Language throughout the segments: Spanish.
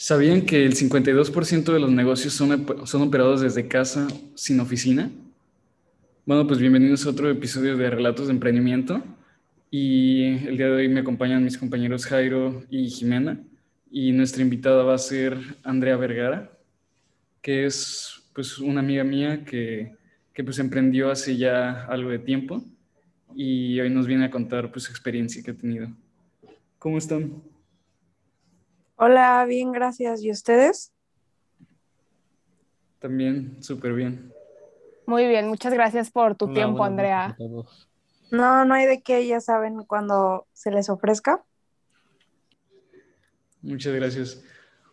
¿Sabían que el 52% de los negocios son, son operados desde casa sin oficina? Bueno, pues bienvenidos a otro episodio de Relatos de Emprendimiento. Y el día de hoy me acompañan mis compañeros Jairo y Jimena. Y nuestra invitada va a ser Andrea Vergara, que es pues una amiga mía que, que pues emprendió hace ya algo de tiempo y hoy nos viene a contar pues su experiencia que ha tenido. ¿Cómo están? Hola, bien, gracias. ¿Y ustedes? También, súper bien. Muy bien, muchas gracias por tu tiempo, Andrea. No, no hay de qué, ya saben, cuando se les ofrezca. Muchas gracias.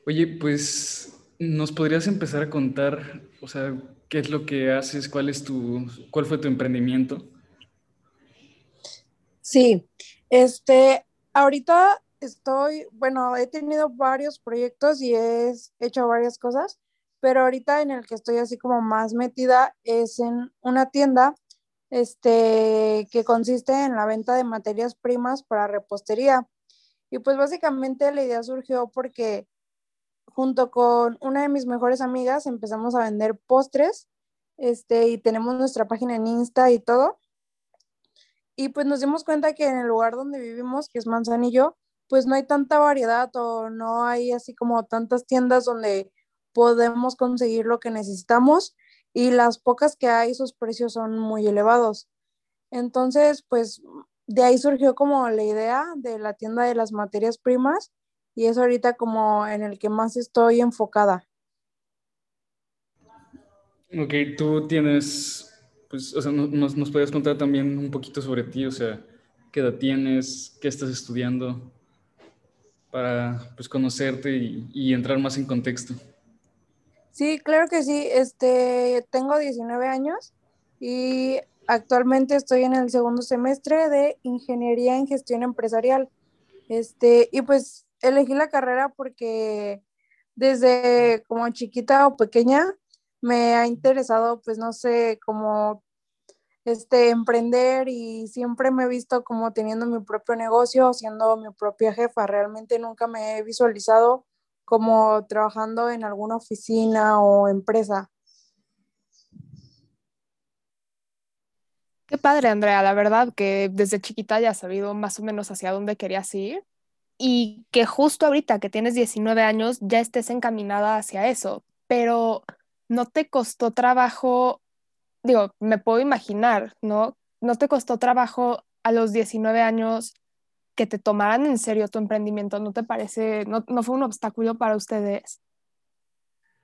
Oye, pues, ¿nos podrías empezar a contar, o sea, qué es lo que haces? ¿Cuál es tu, cuál fue tu emprendimiento? Sí, este, ahorita estoy, bueno, he tenido varios proyectos y he hecho varias cosas, pero ahorita en el que estoy así como más metida es en una tienda este, que consiste en la venta de materias primas para repostería. Y pues básicamente la idea surgió porque junto con una de mis mejores amigas empezamos a vender postres este, y tenemos nuestra página en Insta y todo. Y pues nos dimos cuenta que en el lugar donde vivimos, que es Manzanillo, pues no hay tanta variedad o no hay así como tantas tiendas donde podemos conseguir lo que necesitamos y las pocas que hay, sus precios son muy elevados. Entonces, pues de ahí surgió como la idea de la tienda de las materias primas y es ahorita como en el que más estoy enfocada. Ok, tú tienes, pues, o sea, nos, nos contar también un poquito sobre ti, o sea, qué edad tienes, qué estás estudiando para pues, conocerte y, entrar más en contexto. Sí, claro que sí. Este, tengo 19 años y actualmente estoy en el segundo semestre de Ingeniería en Gestión Empresarial. Este, y pues elegí la carrera porque desde como chiquita o pequeña me ha interesado, pues no sé, como este, emprender y siempre me he visto como teniendo mi propio negocio, siendo mi propia jefa. Realmente nunca me he visualizado como trabajando en alguna oficina o empresa. Qué padre, Andrea, la verdad que desde chiquita ya has sabido más o menos hacia dónde querías ir y que justo ahorita que tienes 19 años ya estés encaminada hacia eso, pero ¿no te costó trabajo digo, me puedo imaginar, ¿no? ¿No te costó trabajo a los 19 años que te tomaran en serio tu emprendimiento? ¿No te parece, no, no fue un obstáculo para ustedes?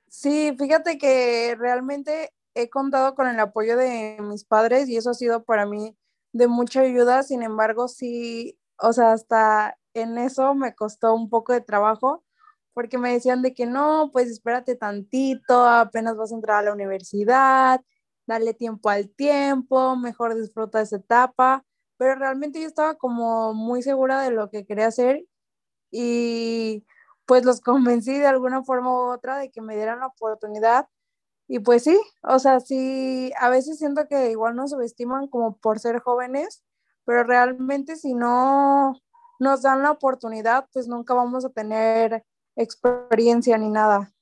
Sí, fíjate que realmente he contado con el apoyo de mis padres y eso ha sido para mí de mucha ayuda. Sin embargo, sí, o sea, hasta en eso me costó un poco de trabajo porque me decían de que no, pues espérate tantito, apenas vas a entrar a la universidad, darle tiempo al tiempo, mejor disfruta esa etapa, pero realmente yo estaba como muy segura de lo que quería hacer y pues los convencí de alguna forma u otra de que me dieran la oportunidad y pues sí, o sea, sí, a veces siento que igual nos subestiman como por ser jóvenes, pero realmente si no nos dan la oportunidad, pues nunca vamos a tener experiencia ni nada.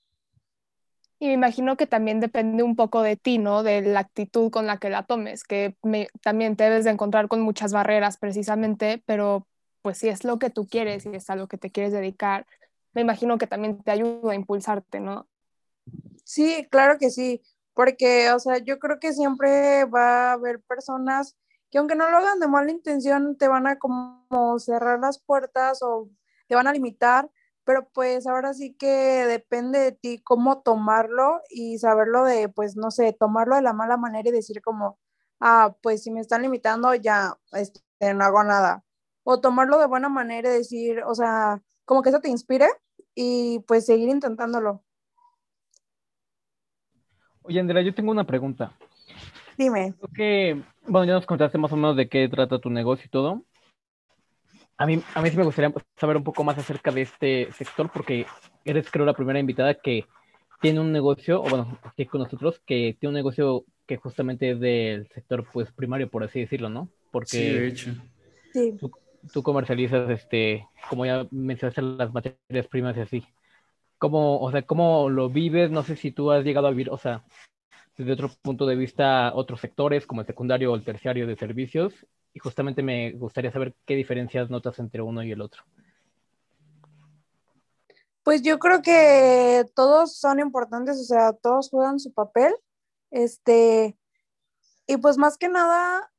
Y me imagino que también depende un poco de ti, ¿no? De la actitud con la que la tomes, que también te debes de encontrar con muchas barreras precisamente, pero pues si es lo que tú quieres y es a lo que te quieres dedicar, me imagino que también te ayuda a impulsarte, ¿no? Sí, claro que sí, porque, o sea, yo creo que siempre va a haber personas que aunque no lo hagan de mala intención, te van a como cerrar las puertas o te van a limitar, pero pues ahora sí que depende de ti cómo tomarlo y saberlo de, pues no sé, tomarlo de la mala manera y decir como, ah, pues si me están limitando ya este, no hago nada. O tomarlo de buena manera y decir, o sea, como que eso te inspire y pues seguir intentándolo. Oye, Andrea, yo tengo una pregunta. Dime. Creo que, bueno, ya nos contaste más o menos de qué trata tu negocio y todo, a mí, a mí sí me gustaría saber un poco más acerca de este sector porque eres creo la primera invitada que tiene un negocio, o bueno, aquí con nosotros, que tiene un negocio que justamente es del sector pues primario, por así decirlo, ¿no? Porque sí, de hecho. Tú, tú, comercializas, este, como ya mencionaste, las materias primas y así. cómo, o sea, cómo lo vives, no sé si tú has llegado a vivir, o sea, desde otro punto de vista, otros sectores como el secundario o el terciario de servicios, y justamente me gustaría saber qué diferencias notas entre uno y el otro. Pues yo creo que todos son importantes, o sea, todos juegan su papel. Este, y pues más que nada,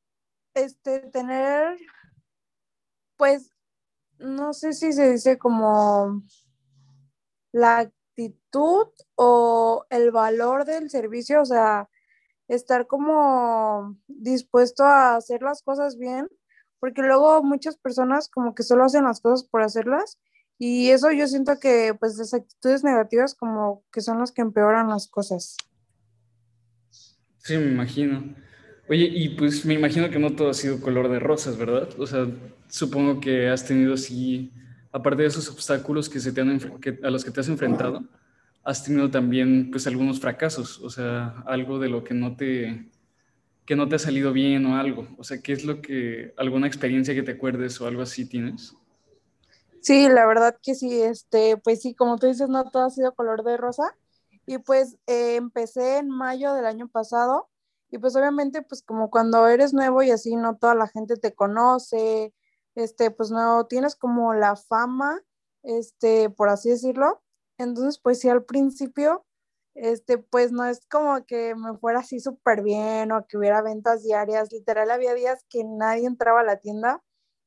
este, tener, pues, no sé si se dice como la actitud o el valor del servicio, o sea, estar como dispuesto a hacer las cosas bien, porque luego muchas personas como que solo hacen las cosas por hacerlas y eso yo siento que pues las actitudes negativas como que son las que empeoran las cosas. Sí, me imagino. Oye, y pues me imagino que no todo ha sido color de rosas, ¿verdad? O sea, supongo que has tenido así, aparte de esos obstáculos que se te han, a los que te has enfrentado, has tenido también pues algunos fracasos, o sea, algo de lo que no te que no te ha salido bien o algo. O sea, ¿qué es lo que alguna experiencia que te acuerdes o algo así tienes? Sí, la verdad que sí, este, pues sí, como tú dices, no todo ha sido color de rosa. Y pues eh, empecé en mayo del año pasado y pues obviamente pues como cuando eres nuevo y así no toda la gente te conoce, este, pues no tienes como la fama, este, por así decirlo. Entonces pues sí al principio, este, pues no es como que me fuera así súper bien o que hubiera ventas diarias, literal había días que nadie entraba a la tienda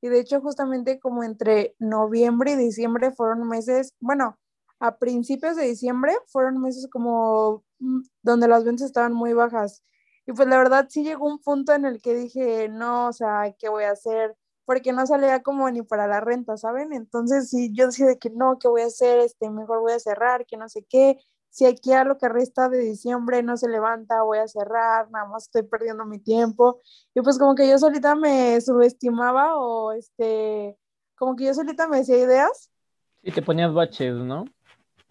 y de hecho, justamente como entre noviembre y diciembre fueron meses, bueno, a principios de diciembre fueron meses como mm, donde las ventas estaban muy bajas. Y pues la verdad sí llegó un punto en el que dije, no, o sea, ¿qué voy a hacer? Porque no salía como ni para la renta, ¿saben? Entonces sí, yo decía de que no, ¿qué voy a hacer? Este, mejor voy a cerrar, que no sé qué si aquí a lo que resta de diciembre no se levanta, voy a cerrar, nada más estoy perdiendo mi tiempo. Y pues como que yo solita me subestimaba o este, como que yo solita me decía ideas. Y te ponías baches, ¿no?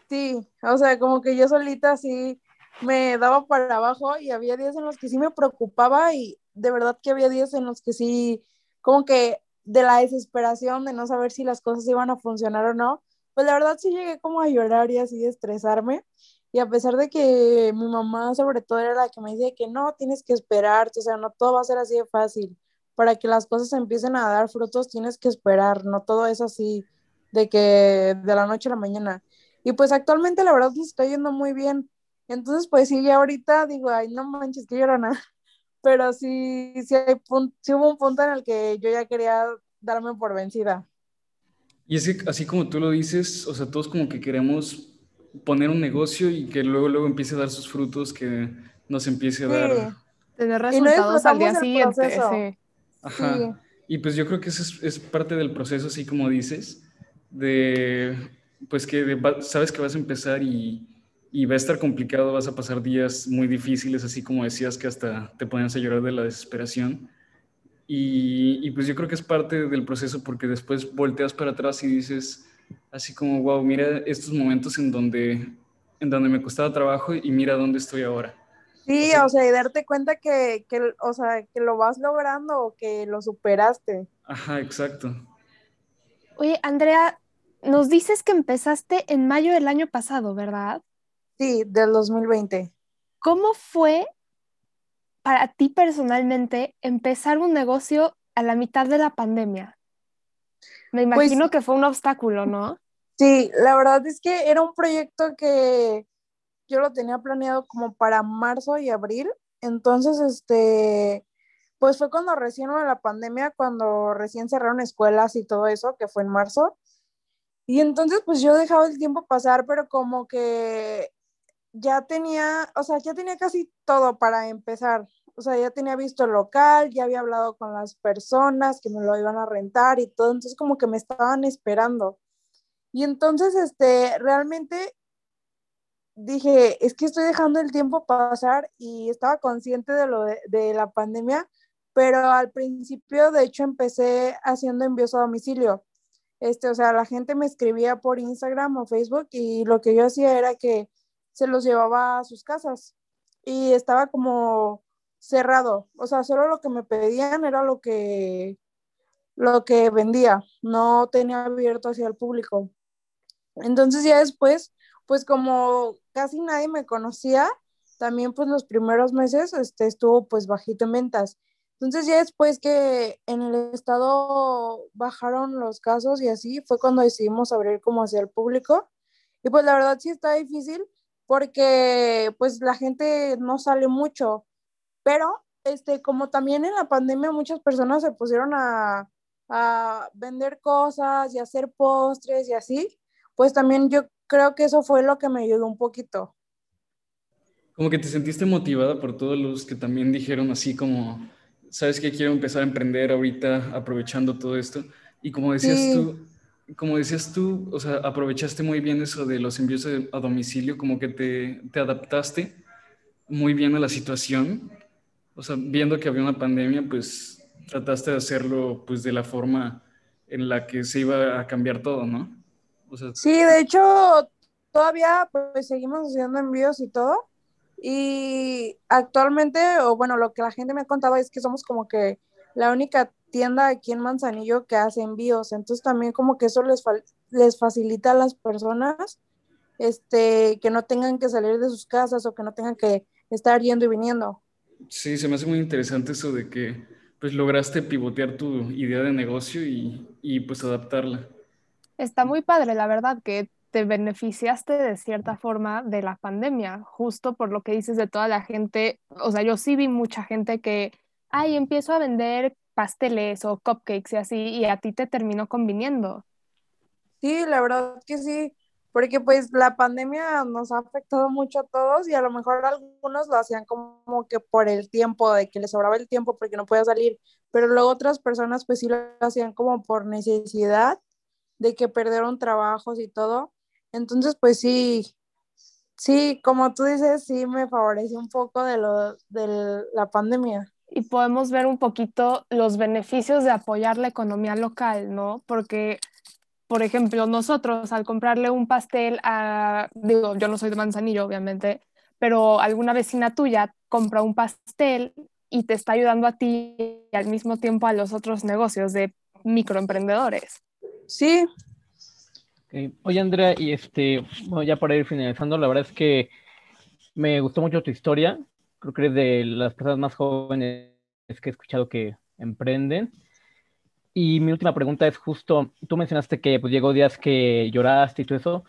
Sí, o sea, como que yo solita sí me daba para abajo y había días en los que sí me preocupaba y de verdad que había días en los que sí, como que de la desesperación de no saber si las cosas iban a funcionar o no, pues la verdad sí llegué como a llorar y así estresarme. Y a pesar de que mi mamá sobre todo era la que me decía que no, tienes que esperar, o sea, no todo va a ser así de fácil. Para que las cosas empiecen a dar frutos tienes que esperar, no todo es así de que de la noche a la mañana. Y pues actualmente la verdad me estoy yendo muy bien. Entonces, pues sí, ya ahorita digo, ay, no manches, que llorona. Pero sí, sí, hay sí hubo un punto en el que yo ya quería darme por vencida. Y es que así como tú lo dices, o sea, todos como que queremos poner un negocio y que luego, luego empiece a dar sus frutos, que nos empiece a dar... Tener resultados al día siguiente. Sí. Ajá. Y pues yo creo que eso es, parte del proceso, así como dices, de, pues que sabes que vas a empezar y, y, va a estar complicado, vas a pasar días muy difíciles, así como decías que hasta te ponías a llorar de la desesperación. Y, pues yo creo que es parte del proceso porque después volteas para atrás y dices, así como, wow, mira estos momentos en donde, en donde me costaba trabajo y mira dónde estoy ahora. Sí, o sea, y darte cuenta que, que, o sea, que lo vas logrando o que lo superaste. Ajá, exacto. Oye, Andrea, nos dices que empezaste en mayo del año pasado, ¿verdad? Sí, del 2020. ¿Cómo fue para ti personalmente empezar un negocio a la mitad de la pandemia? Me pues imagino que fue un obstáculo, ¿no? Sí, la verdad es que era un proyecto que yo lo tenía planeado como para marzo y abril. Entonces, este, pues fue cuando recién hubo la pandemia, cuando recién cerraron escuelas y todo eso, que fue en marzo. Y entonces, pues yo dejaba el tiempo pasar, pero como que ya tenía, o sea, ya tenía casi todo para empezar. O sea, ya tenía visto el local, ya había hablado con las personas que me lo iban a rentar y todo, entonces como que me estaban esperando. Y entonces, este, realmente dije, es que estoy dejando el tiempo pasar y estaba consciente de lo de, la pandemia, pero al principio, de hecho, empecé haciendo envíos a domicilio. Este, o sea, la gente me escribía por Instagram o Facebook y lo que yo hacía era que se los llevaba a sus casas y estaba como cerrado, o sea, solo lo que me pedían era lo que lo que vendía, no tenía abierto hacia el público. Entonces ya después, pues como casi nadie me conocía, también pues los primeros meses este, estuvo pues bajito en ventas. Entonces ya después que en el estado bajaron los casos y así, fue cuando decidimos abrir como hacia el público. Y pues la verdad sí está difícil porque pues la gente no sale mucho, pero este, como también en la pandemia muchas personas se pusieron a, a vender cosas y hacer postres y así, pues también yo creo que eso fue lo que me ayudó un poquito. Como que te sentiste motivada por todos los que también dijeron así como, sabes que quiero empezar a emprender ahorita aprovechando todo esto. Y como decías tú, como decías tú, o sea, aprovechaste muy bien eso de los envíos a domicilio, como que te, te adaptaste muy bien a la situación. O sea, viendo que había una pandemia, pues trataste de hacerlo pues de la forma en la que se iba a cambiar todo, ¿no? sí, de hecho, todavía pues seguimos haciendo envíos y todo. Y actualmente, o bueno, lo que la gente me ha contado es que somos como que la única tienda aquí en Manzanillo que hace envíos. Entonces también como que eso les, les facilita a las personas este, que no tengan que salir de sus casas o que no tengan que estar yendo y viniendo. Sí, se me hace muy interesante eso de que pues lograste pivotear tu idea de negocio y, y pues adaptarla. Está muy padre, la verdad, que te beneficiaste de cierta forma de la pandemia, justo por lo que dices de toda la gente. O sea, yo sí vi mucha gente que, ay, empiezo a vender pasteles o cupcakes y así, y a ti te terminó conviniendo. Sí, la verdad que sí porque pues la pandemia nos ha afectado mucho a todos y a lo mejor algunos lo hacían como que por el tiempo, de que les sobraba el tiempo porque no podía salir, pero luego otras personas pues sí lo hacían como por necesidad de que perdieron trabajos y todo. Entonces pues sí, sí, como tú dices, sí me favoreció un poco de, lo, de la pandemia. Y podemos ver un poquito los beneficios de apoyar la economía local, ¿no? Porque por ejemplo, nosotros al comprarle un pastel a, digo, yo no soy de Manzanillo, obviamente, pero alguna vecina tuya compra un pastel y te está ayudando a ti y al mismo tiempo a los otros negocios de microemprendedores. Sí. Oye, Andrea, y este, bueno, ya para ir finalizando, la verdad es que me gustó mucho tu historia. Creo que eres de las personas más jóvenes que he escuchado que emprenden. Y mi última pregunta es justo, tú mencionaste que pues, llegó días que lloraste y todo eso.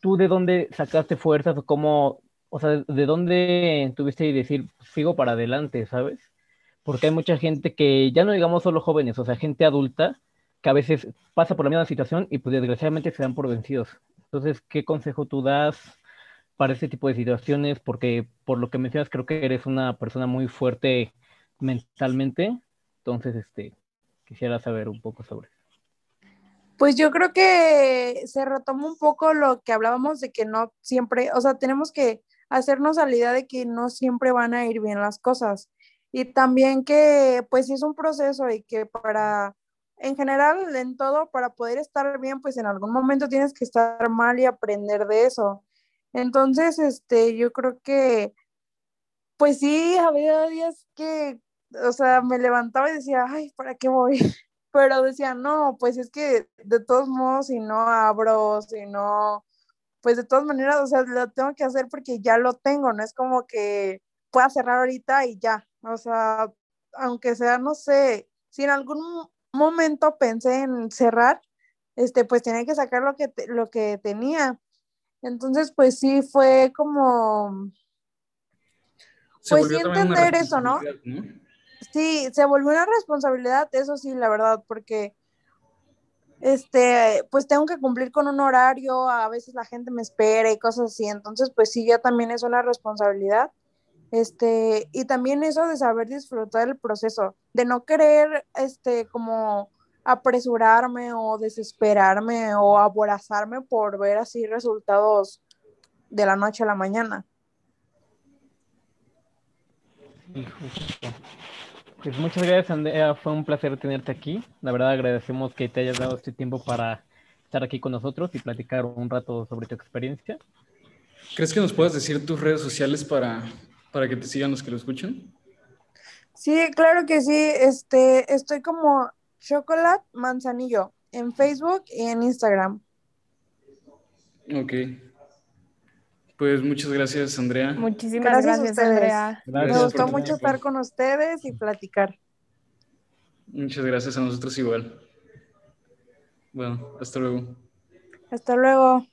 ¿Tú de dónde sacaste fuerzas o cómo, o sea, de dónde tuviste y decir, sigo para adelante, ¿sabes? Porque hay mucha gente que, ya no digamos solo jóvenes, o sea, gente adulta, que a veces pasa por la misma situación y pues desgraciadamente se dan por vencidos. Entonces, ¿qué consejo tú das para este tipo de situaciones? Porque por lo que mencionas, creo que eres una persona muy fuerte mentalmente. Entonces, este, Quisiera saber un poco sobre Pues yo creo que se retoma un poco lo que hablábamos de que no siempre, o sea, tenemos que hacernos a la idea de que no siempre van a ir bien las cosas. Y también que pues es un proceso y que para, en general, en todo, para poder estar bien, pues en algún momento tienes que estar mal y aprender de eso. Entonces, este, yo creo que, pues sí, había días que o sea, me levantaba y decía, ay, ¿para qué voy? Pero decía, no, pues es que de todos modos, si no abro, si no, pues de todas maneras, o sea, lo tengo que hacer porque ya lo tengo, no es como que pueda cerrar ahorita y ya, o sea, aunque sea, no sé, si en algún momento pensé en cerrar, este, pues tenía que sacar lo que, lo que tenía. Entonces, pues sí, fue como, pues sí entender eso, ¿no? Sí, se volvió una responsabilidad, eso sí, la verdad, porque este, pues tengo que cumplir con un horario, a veces la gente me espera y cosas así, entonces pues sí, ya también es una responsabilidad. Este, y también eso de saber disfrutar el proceso, de no querer, este, como apresurarme o desesperarme o aborazarme por ver así resultados de la noche a la mañana. Pues muchas gracias, Andrea. Fue un placer tenerte aquí. La verdad agradecemos que te hayas dado este tiempo para estar aquí con nosotros y platicar un rato sobre tu experiencia. ¿Crees que nos puedas decir tus redes sociales para, para que te sigan los que lo escuchan? Sí, claro que sí. Este, estoy como Chocolate Manzanillo en Facebook y en Instagram. Ok. Pues muchas gracias, Andrea. Muchísimas Gracias gracias, a ustedes. Andrea. Me gustó mucho estar con ustedes y platicar. Muchas gracias a nosotros igual. Bueno, hasta luego. Hasta luego.